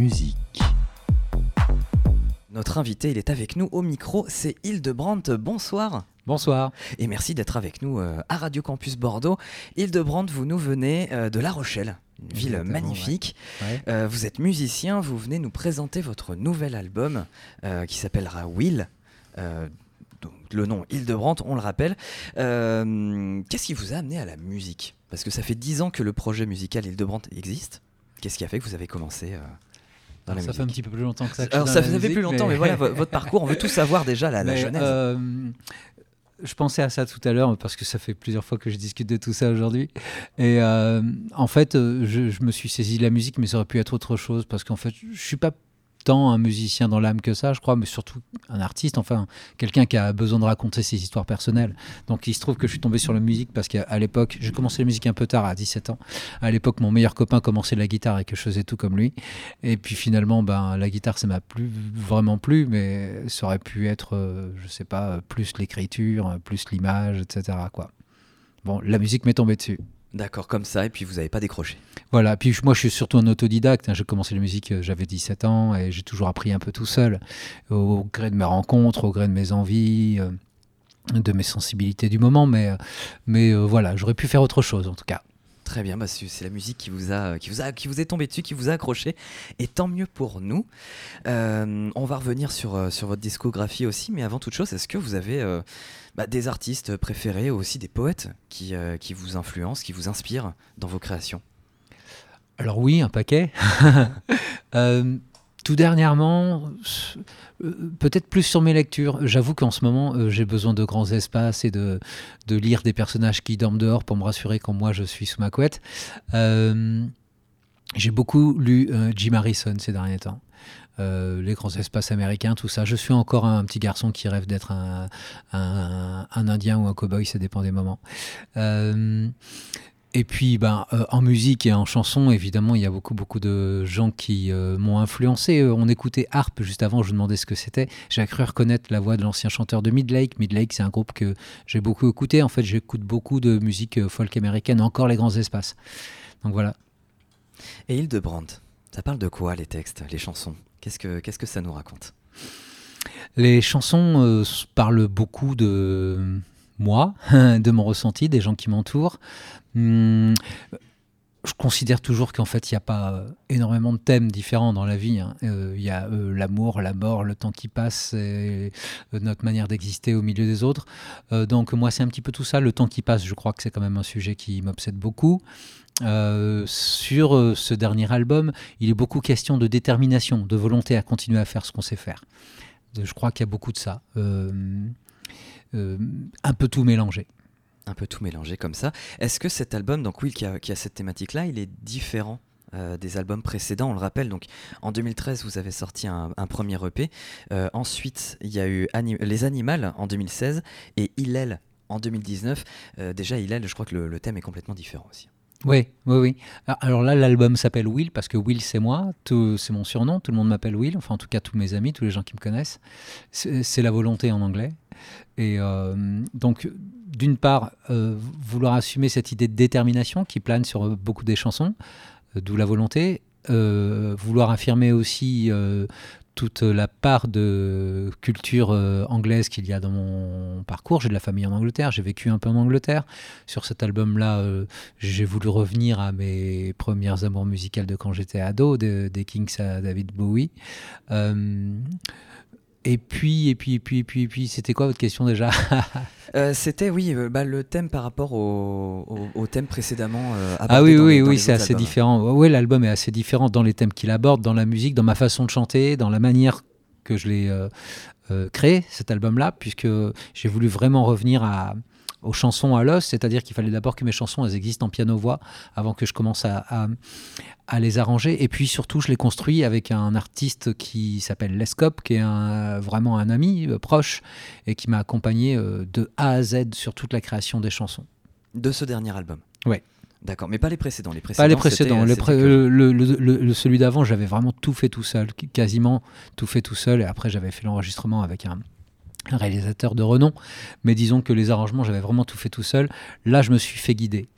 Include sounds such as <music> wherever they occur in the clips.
musique. Notre invité, il est avec nous au micro, c'est Hildebrandt. Bonsoir. Bonsoir. Et merci d'être avec nous euh, à Radio Campus Bordeaux. Hildebrandt, vous nous venez euh, de La Rochelle, une ville Exactement, magnifique. Ouais. Euh, vous êtes musicien, vous venez nous présenter votre nouvel album euh, qui s'appellera Will. Euh, donc, le nom Hildebrandt, on le rappelle. Euh, Qu'est-ce qui vous a amené à la musique? Parce que ça fait dix ans que le projet musical Hildebrandt existe. Qu'est-ce qui a fait que vous avez commencé euh, dans la ça musique fait un petit peu plus longtemps que ça. que Alors ça fait musique, plus longtemps, mais, voilà <laughs> vo- votre parcours. On veut tout savoir déjà la, genèse. euh, je pensais à ça tout à l'heure parce que ça fait plusieurs fois que je discute de tout ça aujourd'hui. Et euh, en fait, euh, je, je me suis saisi de la musique, mais ça aurait pu être autre chose parce qu'en fait, je suis pas un musicien dans l'âme que ça, je crois, mais surtout un artiste, enfin quelqu'un qui a besoin de raconter ses histoires personnelles. Donc il se trouve que je suis tombé sur la musique parce qu'à l'époque, j'ai commencé la musique un peu tard, à 17 ans. À l'époque, mon meilleur copain commençait la guitare et que je faisais tout comme lui. Et puis finalement, ben, la guitare, ça m'a plus vraiment plu, mais ça aurait pu être, euh, je sais pas, plus l'écriture, plus l'image, etc. Quoi. Bon, la musique m'est tombée dessus. D'accord, comme ça, et puis vous n'avez pas décroché. Voilà, puis moi je suis surtout un autodidacte. hein. J'ai commencé la musique, euh, j'avais 17 ans et j'ai toujours appris un peu tout seul, au gré de mes rencontres, au gré de mes envies, euh, de mes sensibilités du moment. Mais, euh, mais voilà, j'aurais pu faire autre chose en tout cas. Très bien, bah, c'est la musique qui vous, a, qui, vous a, qui vous est tombée dessus, qui vous a accroché, et tant mieux pour nous. Euh, on va revenir sur, euh, sur votre discographie aussi, mais avant toute chose, est-ce que vous avez euh, bah, des artistes préférés ou aussi des poètes qui, euh, qui vous influencent, qui vous inspirent dans vos créations? Alors oui, un paquet. <laughs> Tout dernièrement, euh, peut-être plus sur mes lectures. J'avoue qu'en ce moment, euh, j'ai besoin de grands espaces et de, lire des personnages qui dorment dehors pour me rassurer quand moi je suis sous ma couette. Euh, j'ai beaucoup lu Jim Harrison ces derniers temps. Les grands espaces américains, tout ça. Je suis encore un petit garçon qui rêve d'être un, Indien ou un cow-boy, ça dépend des moments. Et puis, ben, euh, en musique et en chanson, évidemment, il y a beaucoup, beaucoup de gens qui euh, m'ont influencé. Euh, on écoutait Harp juste avant, je me demandais ce que c'était. J'ai cru reconnaître la voix de l'ancien chanteur de Midlake. Midlake, c'est un groupe que j'ai beaucoup écouté. En fait, j'écoute beaucoup de musique folk américaine, encore les grands espaces. Donc voilà. Et Hildebrandt, ça parle de quoi les textes, les chansons? Qu'est-ce que Qu'est-ce que ça nous raconte? Les chansons euh, parlent beaucoup de moi, <laughs> de mon ressenti, des gens qui m'entourent. Hum, je considère toujours qu'en fait, il n'y a pas euh, énormément de thèmes différents dans la vie. hein. Euh, Il y a euh, l'amour, la mort, le temps qui passe, et notre manière d'exister au milieu des autres. Donc moi, c'est un petit peu tout ça. Le temps qui passe, je crois que c'est quand même un sujet qui m'obsède beaucoup. Sur ce dernier album, il est beaucoup question de détermination, de volonté à continuer à faire ce qu'on sait faire. Je crois qu'il y a beaucoup de ça. Un peu tout mélangé. Un peu tout mélangé comme ça. Est-ce que cet album, donc Will, qui a, cette thématique-là, il est différent euh, des albums précédents? On le rappelle, donc en 2013, vous avez sorti un, premier EP. Euh, ensuite, il y a eu Les Animales en 2016 et Hillel en 2019. Euh, déjà, Hillel, je crois que le, le thème est complètement différent aussi. Oui, oui, oui. Ah, Alors là, l'album s'appelle Will parce que Will, c'est moi, c'est mon surnom. Tout le monde m'appelle Will, enfin en tout cas tous mes amis, tous les gens qui me connaissent. C'est la volonté en anglais. Et euh, donc, d'une part, euh, vouloir assumer cette idée de détermination qui plane sur euh, beaucoup des chansons, d'où la volonté. Vouloir affirmer aussi toute la part de culture euh, anglaise qu'il y a dans mon parcours. J'ai de la famille en Angleterre, j'ai vécu un peu en Angleterre. Sur cet album-là, euh, j'ai voulu revenir à mes premières amours musicales de quand j'étais ado, de- des Kings à David Bowie. Euh, et puis, et puis, et puis, et puis, et puis, c'était quoi votre question déjà <laughs> Euh, C'était, oui, euh, bah, le thème par rapport au, au- au thème précédemment. euh, Ah oui, dans oui, dans oui, c'est assez albums. différent. Oui, l'album est assez différent dans les thèmes qu'il aborde, dans la musique, dans ma façon de chanter, dans la manière que je l'ai euh, créé, cet album-là, puisque j'ai voulu vraiment revenir à, aux chansons à l'os, c'est-à-dire qu'il fallait d'abord que mes chansons elles existent en piano-voix avant que je commence à, à- à les arranger. Et puis surtout, je les construis avec un artiste qui s'appelle Lescope, qui est un- vraiment un ami euh, proche et qui m'a accompagné euh, de A à Z sur toute la création des chansons. De ce dernier album Ouais. D'accord, mais pas les précédents. Les précédents, Pas les précédents. Pré- que- le, celui d'avant, j'avais vraiment tout fait tout seul, qu- quasiment tout fait tout seul. Et après, j'avais fait l'enregistrement avec un, réalisateur de renom. Mais disons que les arrangements, j'avais vraiment tout fait tout seul. Là, je me suis fait guider.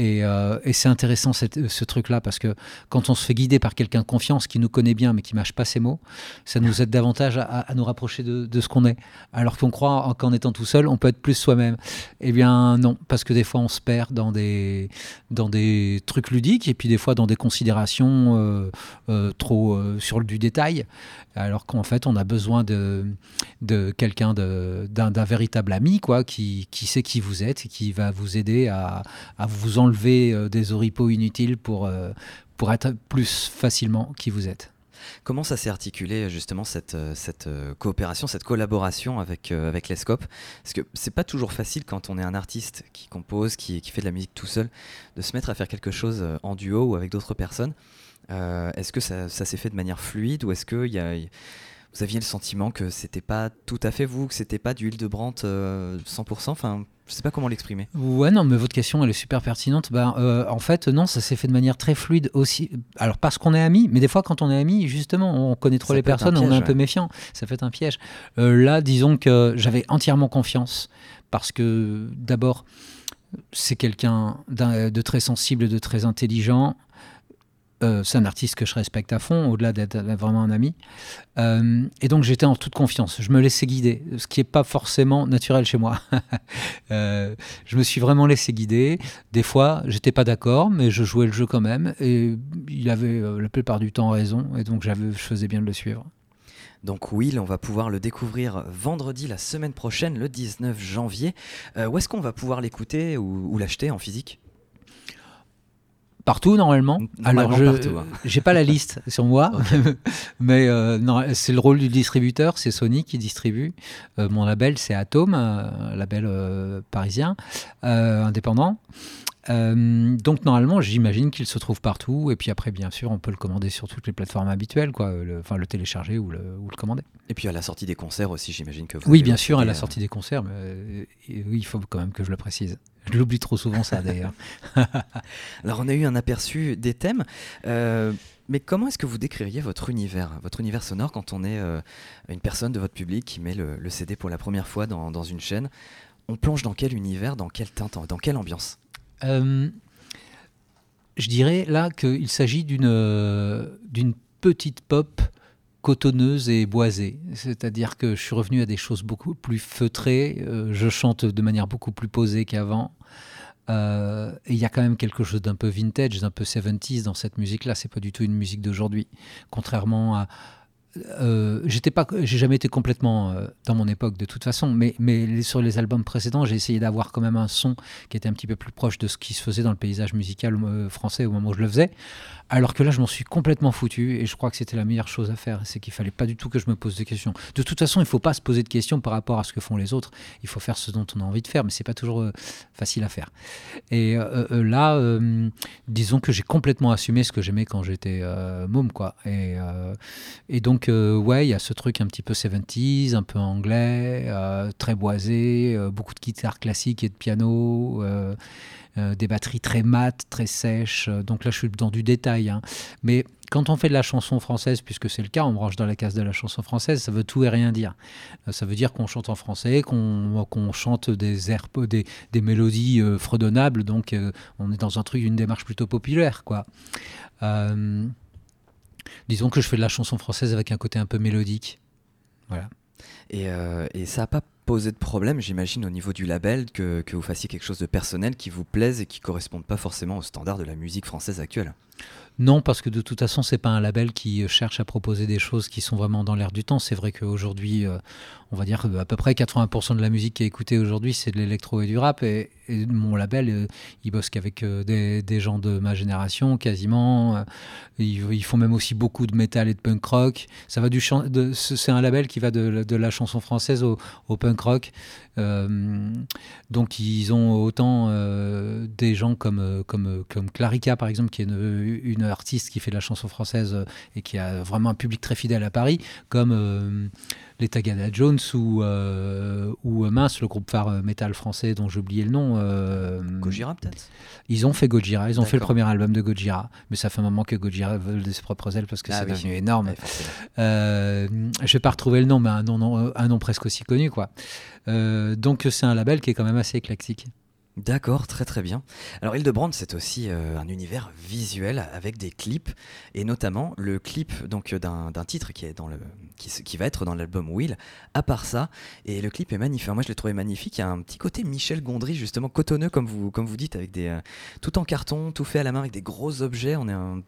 Et, euh, et c'est intéressant ce truc-là parce que quand on se fait guider par quelqu'un de confiance qui nous connaît bien mais qui mâche pas ses mots, ça nous aide davantage à, nous rapprocher de, ce qu'on est. Alors qu'on croit en- qu'en étant tout seul, on peut être plus soi-même. Eh bien non, parce que des fois on se perd dans des, trucs ludiques et puis des fois dans des considérations euh, euh, trop sur le du détail, alors qu'en fait on a besoin de, quelqu'un d'un véritable ami quoi, qui, qui sait qui vous êtes et qui va vous aider à, à vous enlever euh, des oripeaux inutiles pour, euh, pour être plus facilement qui vous êtes. Comment ça s'est articulé justement cette, euh, cette coopération, cette collaboration avec, euh, avec l'ESCOP Parce que c'est pas toujours facile quand on est un artiste qui compose, qui, qui fait de la musique tout seul, de se mettre à faire quelque chose en duo ou avec d'autres personnes. Est-ce que ça, s'est fait de manière fluide ou est-ce que y a- vous aviez le sentiment que c'était pas tout à fait vous, que c'était pas d'huile de Brandt euh, 100% Enfin, je sais pas comment l'exprimer. Ouais, non, mais votre question, elle est super pertinente. Ben, euh, en fait, non, ça s'est fait de manière très fluide aussi. Alors, parce qu'on est amis, mais des fois, quand on est amis, justement, on connaît trop Ça les personnes, on est un peu méfiant. Ça fait un piège. Euh, là, disons que j'avais entièrement confiance parce que, d'abord, c'est quelqu'un de très sensible, de très intelligent. Euh, c'est un artiste que je respecte à fond, au-delà d'être vraiment un ami. Euh, et donc j'étais en toute confiance. Je me laissais guider, ce qui n'est pas forcément naturel chez moi. <laughs> Euh, je me suis vraiment laissé guider. Des fois, j'étais pas d'accord, mais je jouais le jeu quand même. Et il avait la plupart du temps raison. Et donc j'avais, je faisais bien de le suivre. Donc Will, on va pouvoir le découvrir vendredi la semaine prochaine, le 19 janvier. Où est-ce qu'on va pouvoir l'écouter ou, ou l'acheter en physique? Partout normalement. Normalement Alors je hein. <laughs> j'ai pas la liste <laughs> sur moi, <laughs> mais euh, non, c'est le rôle du distributeur, c'est Sony qui distribue. Euh, mon label c'est Atom, un label euh, parisien euh, indépendant. Euh, donc normalement, j'imagine qu'il se trouve partout. Et puis après, bien sûr, on peut le commander sur toutes les plateformes habituelles, quoi. Le- enfin, le télécharger ou le, ou le commander. Et puis à la sortie des concerts aussi, j'imagine que vous. Oui, bien sûr, à la sortie des concerts. Mais, euh, oui, il faut quand même que je le précise. Je l'oublie trop souvent, ça d'ailleurs. <laughs> Alors on a eu un aperçu des thèmes, euh, mais comment est-ce que vous décririez votre univers, votre univers sonore quand on est euh, une personne de votre public qui met le, le CD pour la première fois dans, dans une chaîne? On plonge dans quel univers, dans quelle teinte, dans quelle ambiance? Euh, je dirais là qu'il s'agit d'une d'une petite pop cotonneuse et boisée. C'est-à-dire que je suis revenu à des choses beaucoup plus feutrées. euh, je chante de manière beaucoup plus posée qu'avant. Euh, et il y a quand même quelque chose d'un peu vintage, d'un peu 70s dans cette musique-là. C'est pas du tout une musique d'aujourd'hui. Contrairement à. Euh, j'étais pas, j'ai jamais été complètement euh, dans mon époque de toute façon, mais, mais sur les albums précédents, j'ai essayé d'avoir quand même un son qui était un petit peu plus proche de ce qui se faisait dans le paysage musical euh, français au moment où je le faisais. Alors que là, je m'en suis complètement foutu et je crois que c'était la meilleure chose à faire. C'est qu'il fallait pas du tout que je me pose des questions. De toute façon, il faut pas se poser de questions par rapport à ce que font les autres. Il faut faire ce dont on a envie de faire, mais c'est pas toujours facile à faire. Et là, disons que j'ai complètement assumé ce que j'aimais quand j'étais môme, quoi. Et, et donc, euh, ouais, il y a ce truc un petit peu 70s, un peu anglais, euh, très boisé, euh, beaucoup de guitares classiques et de piano. des batteries très mates, très sèches. Donc là, je suis dans du détail. hein. Mais quand on fait de la chanson française, puisque c'est le cas, on branche dans la case de la chanson française, ça veut tout et rien dire. Ça veut dire qu'on chante en français, qu'on chante des airs, des, mélodies fredonnables. Donc on est dans un truc, une démarche plutôt populaire, quoi. Disons que je fais de la chanson française avec un côté un peu mélodique. Voilà. Et, euh, et ça n'a pas posé de problème, j'imagine, au niveau du label, que, vous fassiez quelque chose de personnel qui vous plaise et qui ne corresponde pas forcément aux standards de la musique française actuelle. Non, parce que de toute façon, c'est pas un label qui euh, cherche à proposer des choses qui sont vraiment dans l'air du temps. C'est vrai qu'aujourd'hui, euh, on va dire à peu près 80% de la musique qui est écoutée aujourd'hui, c'est de l'électro et du rap. Et, mon label, euh, il bosse qu'avec des, gens de ma génération, quasiment. Ils, font même aussi beaucoup de métal et de punk rock. Ça va du c'est un label qui va de la chanson française au, au punk rock. Euh, donc ils ont autant euh, des gens comme, euh, comme, Clarica, par exemple, qui est une, une artiste qui fait de la chanson française et qui a vraiment un public très fidèle à Paris, comme les Tagada Jones ou, euh, ou euh, mince, le groupe phare euh, métal français dont j'ai oublié le nom. euh, Gojira peut-être? Ils ont fait Gojira, ils ont fait le premier album de Gojira, mais ça fait un moment que Gojira vole de ses propres ailes parce que Ah c'est oui. devenu énorme. Ouais. Euh, je vais pas retrouver le nom, mais un nom, un nom presque aussi connu, quoi. Donc c'est un label qui est quand même assez éclectique. D'accord, très très bien. Alors Hildebrand, c'est aussi euh, un univers visuel avec des clips et notamment le clip donc d'un titre qui est dans le qui, va être dans l'album Will. À part ça, et le clip est magnifique. Moi, je l'ai trouvé magnifique. Il y a un petit côté Michel Gondry justement cotonneux comme vous comme vous dites avec des euh, tout en carton, tout fait à la main avec des gros objets. On est une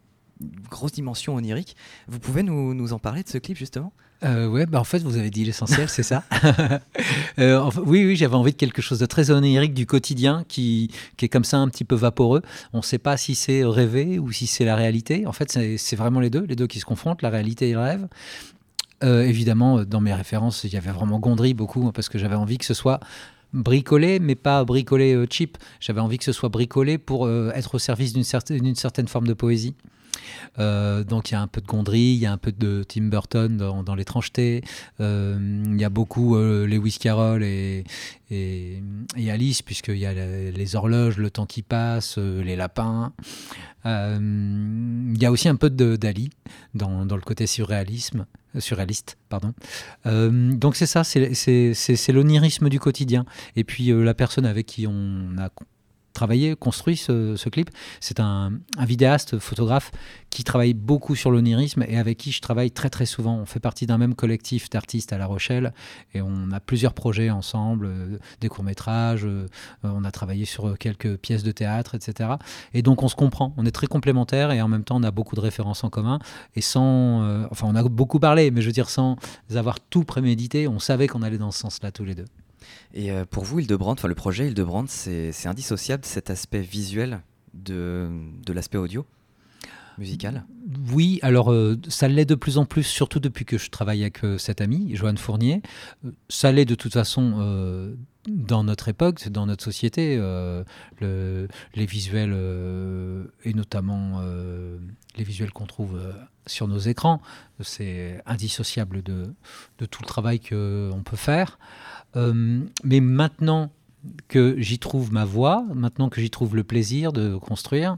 grosse dimension onirique. Vous pouvez nous, en parler de ce clip justement? Euh, ouais, bah en fait, vous avez dit l'essentiel, c'est ça. <laughs> Euh, oui, oui, j'avais envie de quelque chose de très onirique du quotidien qui, qui est comme ça un petit peu vaporeux. On ne sait pas si c'est rêvé ou si c'est la réalité. En fait, c'est vraiment les deux, les deux qui se confrontent, la réalité et le rêve. Euh, évidemment, dans mes références, il y avait vraiment Gondry beaucoup, parce que j'avais envie que ce soit bricolé, mais pas bricolé euh, cheap. J'avais envie que ce soit bricolé pour euh, être au service d'une certaine forme de poésie. Euh, donc il y a un peu de Gondry, il y a un peu de Tim Burton dans, l'étrangeté, euh, il y a beaucoup euh, Lewis Carroll et, et, et Alice, puisqu'il y a les, horloges, le temps qui passe, euh, les lapins. Il y a aussi un peu de Dali dans, le côté surréalisme, surréaliste. Pardon. Donc c'est ça, c'est l'onirisme du quotidien. Et puis la personne avec qui on a travaillé, construit ce, clip, c'est un, vidéaste, photographe qui travaille beaucoup sur l'onirisme et avec qui je travaille très très souvent. On fait partie d'un même collectif d'artistes à La Rochelle et on a plusieurs projets ensemble, euh, des courts-métrages, euh, on a travaillé sur quelques pièces de théâtre, etc. Et donc on se comprend, on est très complémentaires et en même temps on a beaucoup de références en commun et sans... euh, enfin on a beaucoup parlé, mais je veux dire sans avoir tout prémédité, on savait qu'on allait dans ce sens-là tous les deux. Et euh, pour vous, Hildebrand, enfin le projet Hildebrand, c'est c'est indissociable cet aspect visuel de, de l'aspect audio musical? Oui, alors euh, ça l'est de plus en plus, surtout depuis que je travaille avec euh, cet ami, Joanne Fournier. Euh, Ça l'est de toute façon dans notre époque, dans notre société. le- les visuels, et notamment les visuels qu'on trouve sur nos écrans, c'est indissociable de, de tout le travail qu'on peut faire. Euh, mais maintenant que j'y trouve ma voie, maintenant que j'y trouve le plaisir de construire,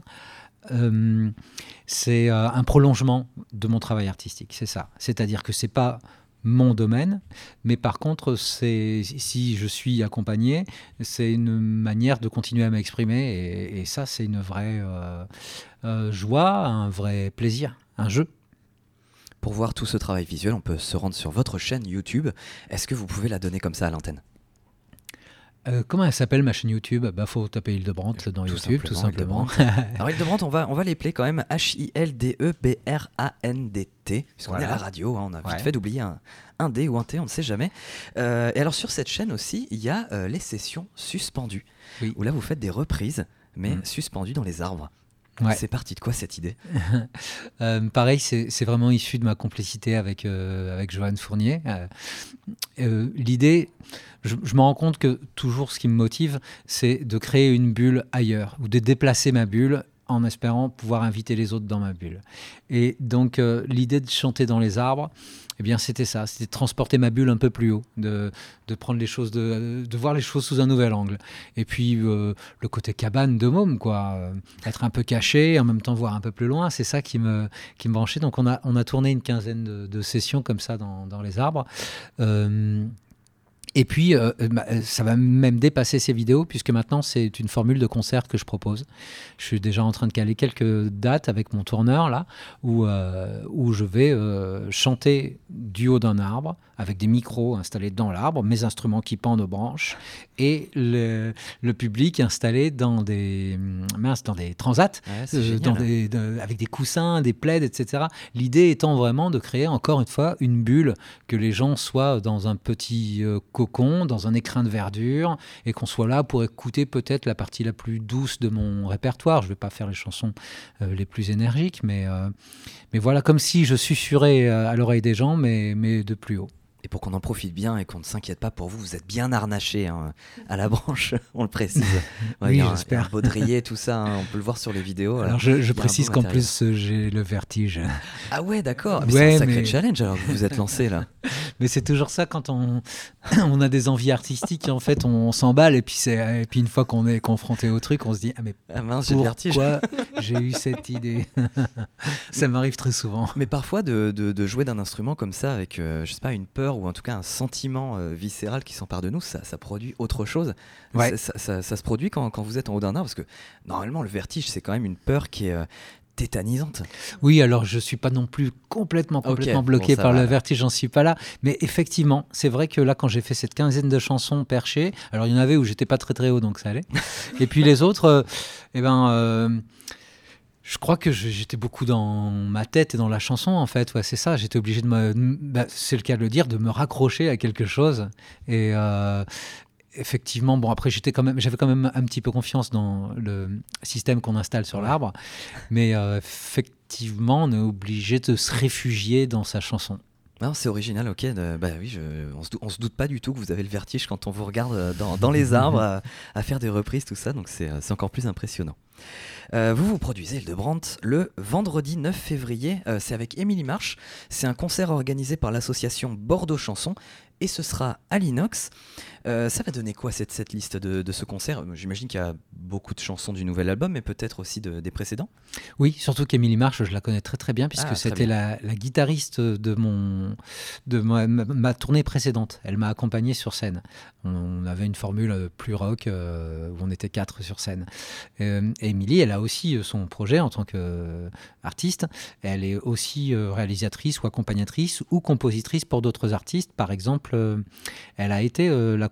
euh, c'est euh, un prolongement de mon travail artistique, c'est ça. C'est-à-dire que c'est pas mon domaine, mais par contre, si je suis accompagné, c'est une manière de continuer à m'exprimer, et, ça, c'est une vraie joie, un vrai plaisir, un jeu. Pour voir tout ce travail visuel, on peut se rendre sur votre chaîne YouTube. Est-ce que vous pouvez la donner comme ça à l'antenne? Euh, comment elle s'appelle ma chaîne YouTube? Bah, faut taper Hildebrandt dans Tout YouTube, tout simplement, simplement. <laughs> Alors Hildebrand, on va, on va les player quand même H-I-L-D-E-B-R-A-N-D-T, puisqu'on Voilà. est à la radio, hein, on a vite Ouais. fait d'oublier un, un D ou un T, on ne sait jamais. Euh, et alors sur cette chaîne aussi, il y a euh, les sessions suspendues, Oui. où là vous faites des reprises, mais Mm. suspendues dans les arbres. Ouais. C'est parti de quoi cette idée <laughs> Euh, pareil, c'est vraiment issu de ma complicité avec, euh, avec Joanne Fournier. Euh, euh, L'idée, je, je me rends compte que toujours ce qui me motive, c'est de créer une bulle ailleurs, ou de déplacer ma bulle en espérant pouvoir inviter les autres dans ma bulle. Et donc euh, l'idée de chanter dans les arbres, eh bien c'était ça, c'était de transporter ma bulle un peu plus haut, de, prendre les choses, de, voir les choses sous un nouvel angle. Et puis euh, le côté cabane de môme, quoi, euh, être un peu caché, en même temps voir un peu plus loin, c'est ça qui me, qui me branchait. Donc on a, on a tourné une quinzaine de, sessions comme ça dans les arbres. Euh, et puis, euh, bah, euh, ça va même dépasser ces vidéos, puisque maintenant, c'est une formule de concert que je propose. Je suis déjà en train de caler quelques dates avec mon tourneur, là, où, euh, où je vais euh, chanter du haut d'un arbre, avec des micros installés dans l'arbre, mes instruments qui pendent aux branches, et le, le public installé dans des, mince, dans des transats, Ouais, euh, génial. dans des- de- avec des coussins, des plaids, etc. L'idée étant vraiment de créer encore une fois une bulle, que les gens soient dans un petit euh, cocon, dans un écrin de verdure, et qu'on soit là pour écouter peut-être la partie la plus douce de mon répertoire. Je ne vais pas faire les chansons euh, les plus énergiques, mais, euh, mais voilà, comme si je susurrais à l'oreille des gens, mais, mais de plus haut. Et pour qu'on en profite bien et qu'on ne s'inquiète pas pour vous, vous êtes bien harnaché hein, à la branche, <laughs> on le précise. Oui, j'espère. baudrier, tout ça, hein, on peut le voir sur les vidéos. Alors je, précise qu'en plus euh, j'ai le vertige. Ah ouais, d'accord. Ouais, c'est un sacré mais- challenge alors que vous vous êtes lancé là. <laughs> Mais c'est toujours ça quand on, <laughs> on a des envies artistiques, en fait, on, s'emballe et puis, et puis une fois qu'on est confronté au truc, on se dit Ah, mais ah mince, j'ai pourquoi j'ai eu cette idée Ça m'arrive très souvent. Mais parfois, de, de, jouer d'un instrument comme ça, avec, euh, je sais pas, une peur ou en tout cas un sentiment euh, viscéral qui s'empare de nous, ça, ça produit autre chose. Ça, ça, ça, se produit quand, quand vous êtes en haut d'un arbre, parce que normalement, le vertige, c'est quand même une peur qui est euh, tétanisante. Oui, alors je suis pas non plus complètement complètement bloqué par le vertige, j'en suis pas là, mais effectivement, c'est vrai que là quand j'ai fait cette quinzaine de chansons perchées, alors il y en avait où j'étais pas très très haut donc ça allait. <laughs> Et puis les autres euh, eh ben euh, je crois que j'étais beaucoup dans ma tête et dans la chanson, en fait. Ouais, c'est ça. J'étais obligé de me, bah, c'est le cas de le dire, de me raccrocher à quelque chose. Et, euh, effectivement, bon après j'étais quand même, j'avais quand même un petit peu confiance dans le système qu'on installe sur l'arbre, mais euh, effectivement on est obligé de se réfugier dans sa chanson. C'est original, ok. bah oui, je, on, se, se doute pas du tout que vous avez le vertige quand on vous regarde euh, dans, les <laughs> arbres à, faire des reprises, tout ça, donc c'est euh, encore plus impressionnant. vous vous produisez de Brandt le vendredi 9 février, c'est avec Émilie Marche. C'est un concert organisé par l'association Bordeaux Chanson et ce sera à l'inox. Euh, ça va donner quoi cette, cette liste de, ce concert? J'imagine qu'il y a beaucoup de chansons du nouvel album, mais peut-être aussi des précédents Oui, surtout qu'Emilie Marche, je la connais très très bien, puisque ah, c'était la, guitariste de, mon, de ma, tournée précédente. Elle m'a accompagné sur scène. On, avait une formule plus rock, euh, où on était quatre sur scène. Euh, Émilie, elle a aussi son projet en tant qu'artiste. Elle est aussi réalisatrice ou accompagnatrice ou compositrice pour d'autres artistes. Par exemple, elle a été la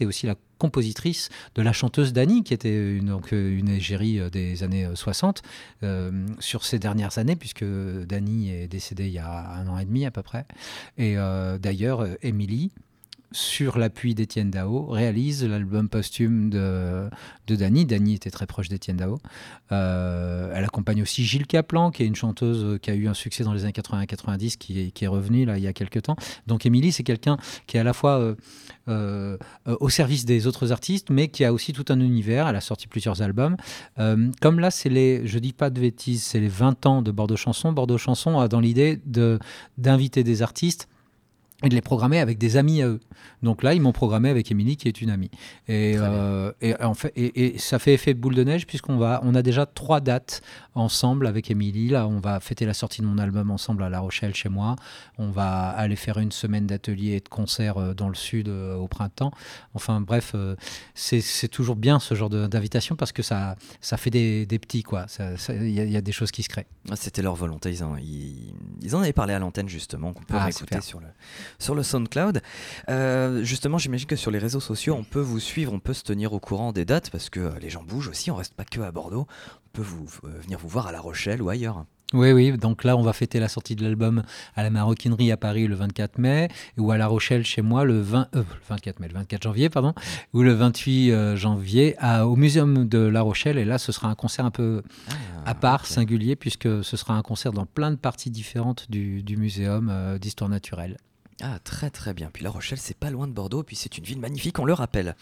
et aussi la compositrice de la chanteuse Dani, qui était une, donc, une égérie euh, des années 60, euh, euh, sur ces dernières années, puisque Dani est décédée il y a un an et demi à peu près. Et d'ailleurs, Émilie, sur l'appui d'Étienne Dao, réalise l'album posthume de, de Dany. Dany était très proche d'Étienne Dao. Euh, elle accompagne aussi Gilles Caplan, qui est une chanteuse qui a eu un succès dans les années 80-90, qui qui est revenue là, il y a quelques temps. Donc Émilie, c'est quelqu'un qui est à la fois euh, euh, au service des autres artistes, mais qui a aussi tout un univers. Elle a sorti plusieurs albums. comme là, c'est les, je dis pas de bêtises, c'est les 20 ans de Bordeaux Chanson. Bordeaux Chanson a dans l'idée d'inviter des artistes et de les programmer avec des amis à eux. Donc là, ils m'ont programmé avec Émilie, qui est une amie. Et, euh, et, en fait, et, ça fait effet boule de neige, puisqu'on va, on a déjà trois dates ensemble avec Émilie. Là, on va fêter la sortie de mon album ensemble à La Rochelle, chez moi. On va aller faire une semaine d'ateliers et de concerts euh, dans le sud euh, au printemps. Enfin, bref, c'est toujours bien ce genre d'invitation parce que ça, ça fait des, des petits, quoi. Il y, a des choses qui se créent. Ah, c'était leur volonté. Ils en, ils, en avaient parlé à l'antenne, justement, qu'on peut ah, écouter sur le sur le SoundCloud. Euh, justement, j'imagine que sur les réseaux sociaux, on peut vous suivre, on peut se tenir au courant des dates parce que euh, les gens bougent aussi. On reste pas que à Bordeaux. On peut vous, euh, venir vous voir à La Rochelle ou ailleurs. Oui, oui, donc là, on va fêter la sortie de l'album à la Maroquinerie à Paris le 24 mai, ou à La Rochelle chez moi le 20, 24 mai, le 24 janvier, pardon, ou le 28 janvier à, au Muséum de La Rochelle. Et là, ce sera un concert un peu ah, à part, singulier, puisque ce sera un concert dans plein de parties différentes du, du muséum d'histoire naturelle. Ah, très très bien. Puis La Rochelle, c'est pas loin de Bordeaux, puis c'est une ville magnifique, on le rappelle.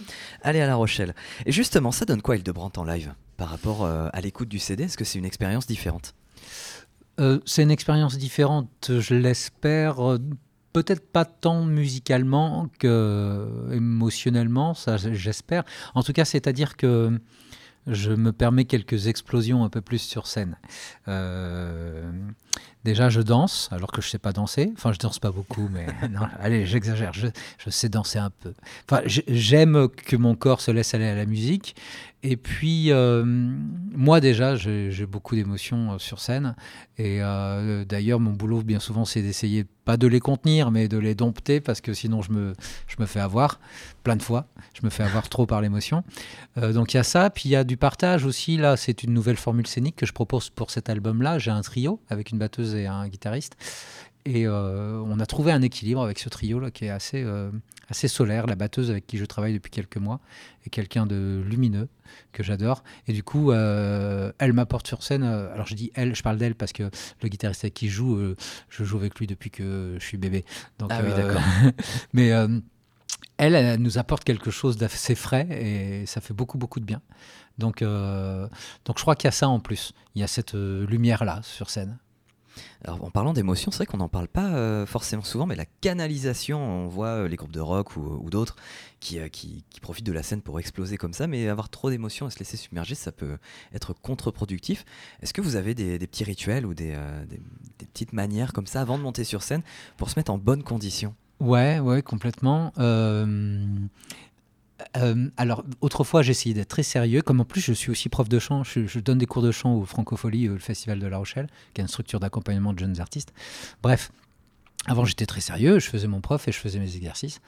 Allez à La Rochelle. Et justement, ça donne quoi Hildebrandt en live par rapport euh, à l'écoute du CD Est-ce que c'est une expérience différente? Euh, C'est une expérience différente, je l'espère. Euh, peut-être pas tant musicalement que émotionnellement, ça j'espère. En tout cas, c'est-à-dire que je me permets quelques explosions un peu plus sur scène. Euh, déjà, je danse, alors que je ne sais pas danser. Enfin, je danse pas beaucoup, mais <laughs> non, allez, j'exagère. Je, sais danser un peu. Enfin, j'aime que mon corps se laisse aller à la musique. Et puis, euh, moi déjà, j'ai beaucoup d'émotions euh, sur scène. Et d'ailleurs, mon boulot, bien souvent, c'est d'essayer pas de les contenir, mais de les dompter, parce que sinon je me, je me fais avoir plein de fois. Je me fais avoir trop par l'émotion. Euh, donc il y a ça, puis il y a du partage aussi. Là, c'est une nouvelle formule scénique que je propose pour cet album-là. J'ai un trio avec une batteuse et un guitariste. Et euh, on a trouvé un équilibre avec ce trio-là qui est assez, euh, assez solaire. La batteuse avec qui je travaille depuis quelques mois est quelqu'un de lumineux que j'adore. Et du coup, euh, elle m'apporte sur scène. alors je dis elle, je parle d'elle parce que le guitariste avec qui je joue, je joue avec lui depuis que je suis bébé. Donc, ah oui, d'accord. <laughs> mais elle, elle, nous apporte quelque chose d'assez frais et ça fait beaucoup, beaucoup de bien. Donc, donc je crois qu'il y a ça en plus. Il y a cette lumière-là sur scène. Alors, en parlant d'émotion, c'est vrai qu'on n'en parle pas forcément souvent, mais la canalisation, on voit les groupes de rock ou, d'autres qui, qui, profitent de la scène pour exploser comme ça, mais avoir trop d'émotions et se laisser submerger, ça peut être contre-productif. Est-ce que vous avez des, petits rituels ou des, des, petites manières comme ça avant de monter sur scène pour se mettre en bonne condition? Ouais, ouais, complètement. Euh, alors, autrefois, j'essayais d'être très sérieux. Comme en plus, je suis aussi prof de chant. Je, donne des cours de chant au Francofolie, le Festival de La Rochelle, qui est une structure d'accompagnement de jeunes artistes. Bref, avant, j'étais très sérieux. Je faisais mon prof et je faisais mes exercices.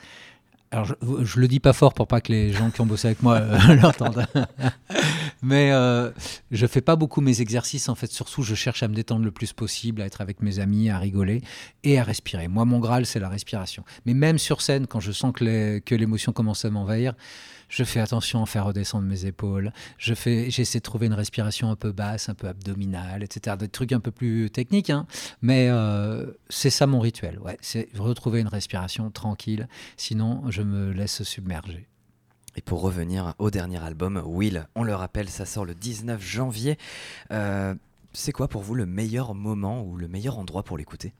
Alors, je, le dis pas fort pour pas que les gens qui ont bossé avec moi euh, <laughs> l'entendent. <laughs> Mais euh, je fais pas beaucoup mes exercices. En fait, surtout, je cherche à me détendre le plus possible, à être avec mes amis, à rigoler et à respirer. Moi, mon Graal, c'est la respiration. Mais même sur scène, quand je sens que l'émotion commence à m'envahir, je fais attention à faire redescendre mes épaules. Je fais, j'essaie de trouver une respiration un peu basse, un peu abdominale, etc. Des trucs un peu plus techniques, hein. mais euh, c'est ça mon rituel. Ouais, c'est retrouver une respiration tranquille. Sinon, je me laisse submerger. Et pour revenir au dernier album, Will, on le rappelle, ça sort le 19 janvier. Euh, c'est quoi pour vous le meilleur moment ou le meilleur endroit pour l'écouter?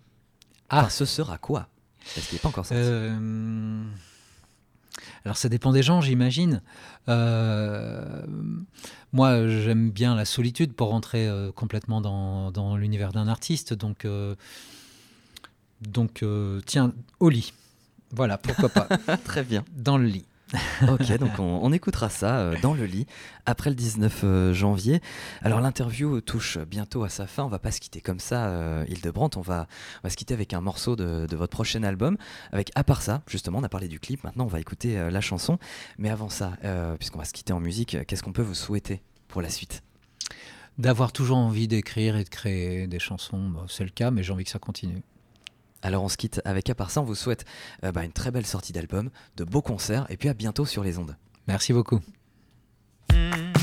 Ah, ce sera quoi? Est-ce qu'il n'est pas encore sorti euh, Alors ça dépend des gens, j'imagine. Euh, moi, j'aime bien la solitude pour rentrer complètement dans, dans l'univers d'un artiste. Donc, donc tiens, au lit. Voilà, pourquoi pas. <laughs> Très bien. Dans le lit. <laughs> ok, donc on, écoutera ça euh, dans le lit après le 19 euh, janvier. Alors l'interview touche bientôt à sa fin. On va pas se quitter comme ça, euh, Hildebrandt. On va, on va se quitter avec un morceau de, votre prochain album. Avec à part ça, justement, on a parlé du clip. Maintenant, on va écouter la chanson. Mais avant ça, puisqu'on va se quitter en musique, qu'est-ce qu'on peut vous souhaiter pour la suite? D'avoir toujours envie d'écrire et de créer des chansons, c'est le cas, mais j'ai envie que ça continue. Alors on se quitte avec à part ça, on vous souhaite euh, bah, une très belle sortie d'album, de beaux concerts et puis à bientôt sur les ondes. Merci beaucoup. Un